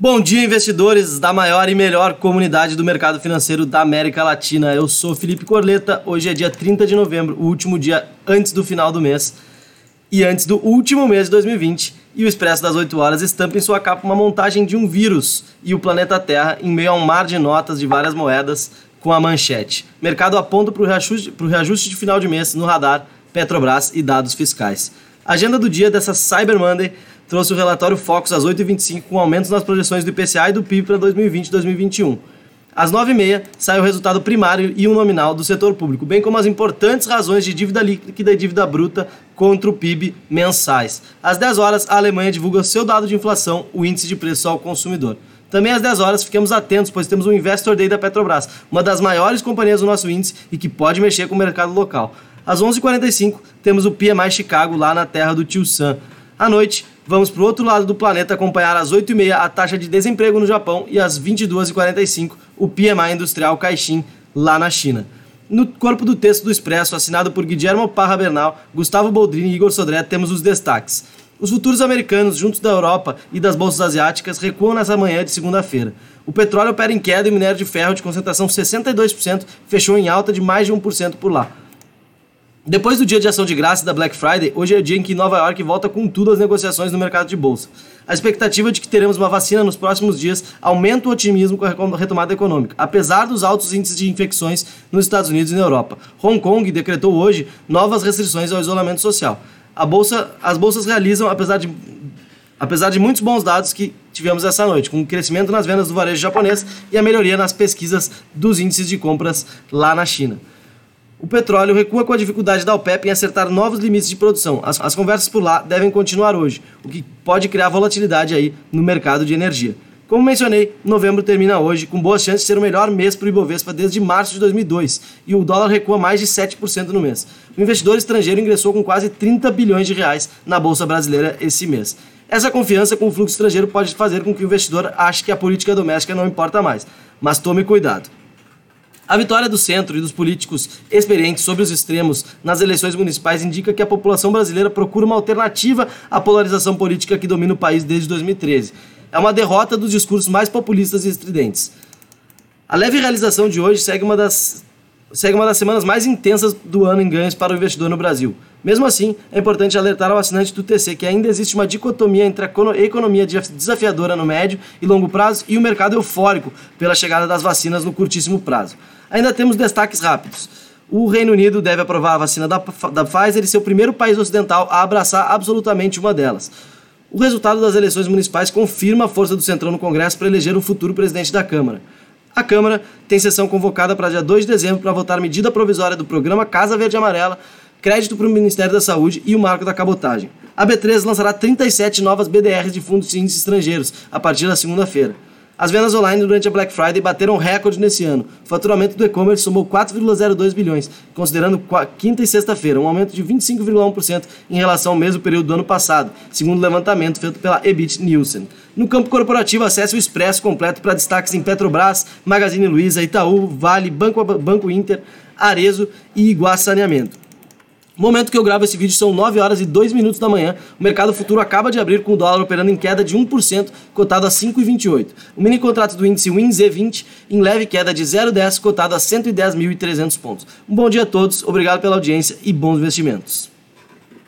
Bom dia, investidores da maior e melhor comunidade do mercado financeiro da América Latina. Eu sou Felipe Corleta. Hoje é dia 30 de novembro, o último dia antes do final do mês e antes do último mês de 2020. E o Expresso das 8 horas estampa em sua capa uma montagem de um vírus e o planeta Terra em meio a um mar de notas de várias moedas com a manchete. Mercado aponta para o reajuste, reajuste de final de mês no radar, Petrobras e dados fiscais. Agenda do dia dessa Cyber Monday trouxe o relatório Focus às 8h25 com aumentos nas projeções do IPCA e do PIB para 2020 e 2021. Às 9h30 sai o resultado primário e o nominal do setor público, bem como as importantes razões de dívida líquida e dívida bruta contra o PIB mensais. Às 10 horas, a Alemanha divulga seu dado de inflação, o índice de preço ao consumidor. Também às 10 horas, fiquemos atentos, pois temos o Investor Day da Petrobras, uma das maiores companhias do nosso índice e que pode mexer com o mercado local. Às 11h45, temos o PMI Chicago lá na terra do Tio Sam. À noite, vamos para o outro lado do planeta acompanhar às 8h30 a taxa de desemprego no Japão e às 22h45 o PMI Industrial Caixin lá na China. No corpo do texto do Expresso, assinado por Guillermo Parra Bernal, Gustavo Boldrini e Igor Sodré, temos os destaques. Os futuros americanos, juntos da Europa e das bolsas asiáticas, recuam nessa manhã de segunda-feira. O petróleo opera em queda e o minério de ferro, de concentração 62%, fechou em alta de mais de 1% por lá. Depois do dia de ação de graça da Black Friday, hoje é o dia em que Nova York volta com tudo as negociações no mercado de bolsa. A expectativa de que teremos uma vacina nos próximos dias aumenta o otimismo com a retomada econômica, apesar dos altos índices de infecções nos Estados Unidos e na Europa. Hong Kong decretou hoje novas restrições ao isolamento social. Bolsa, as bolsas realizam, apesar de, apesar de muitos bons dados que tivemos essa noite, com um crescimento nas vendas do varejo japonês e a melhoria nas pesquisas dos índices de compras lá na China. O petróleo recua com a dificuldade da OPEP em acertar novos limites de produção. As, as, conversas por lá devem continuar hoje, o que pode criar volatilidade aí no mercado de energia. Como mencionei, novembro termina hoje, com boas chances de ser o melhor mês para o Ibovespa desde março de 2002, e o dólar recua mais de 7% no mês. O investidor estrangeiro ingressou com quase 30 bilhões de reais na Bolsa Brasileira esse mês. Essa confiança com o fluxo estrangeiro pode fazer com que o investidor ache que a política doméstica não importa mais, mas tome cuidado. A vitória do centro e dos políticos experientes sobre os extremos nas eleições municipais indica que a população brasileira procura uma alternativa à polarização política que domina o país desde 2013. É uma derrota dos discursos mais populistas e estridentes. A leve realização de hoje segue uma das, segue uma das semanas mais intensas do ano em ganhos para o investidor no Brasil. Mesmo assim, é importante alertar ao assinante do TC que ainda existe uma dicotomia entre a economia desafiadora no médio e longo prazo e o mercado eufórico pela chegada das vacinas no curtíssimo prazo. Ainda temos destaques rápidos. O Reino Unido deve aprovar a vacina da, da Pfizer e ser o primeiro país ocidental a abraçar absolutamente uma delas. O resultado das eleições municipais confirma a força do Centrão no Congresso para eleger o futuro presidente da Câmara. A Câmara tem sessão convocada para dia 2 de dezembro para votar medida provisória do programa Casa Verde Amarela, crédito para o Ministério da Saúde e o marco da cabotagem. A B3 lançará 37 novas BDRs de fundos de índices estrangeiros a partir da segunda-feira. As vendas online durante a Black Friday bateram recorde nesse ano. O faturamento do e-commerce somou 4,02 bilhões, considerando quinta e sexta-feira, um aumento de 25,1% em relação ao mesmo período do ano passado, segundo o levantamento feito pela Ebit Nielsen. No campo corporativo, acesse o Expresso completo para destaques em Petrobras, Magazine Luiza, Itaú, Vale, Banco, Banco Inter, Arezo e Iguá Saneamento. Momento que eu gravo esse vídeo são 9 horas e 2 minutos da manhã. O mercado futuro acaba de abrir com o dólar operando em queda de 1%, cotado a 5,28. O mini contrato do índice WinZ20 em leve queda de 0,10, cotado a 110.300 pontos. Um bom dia a todos, obrigado pela audiência e bons investimentos.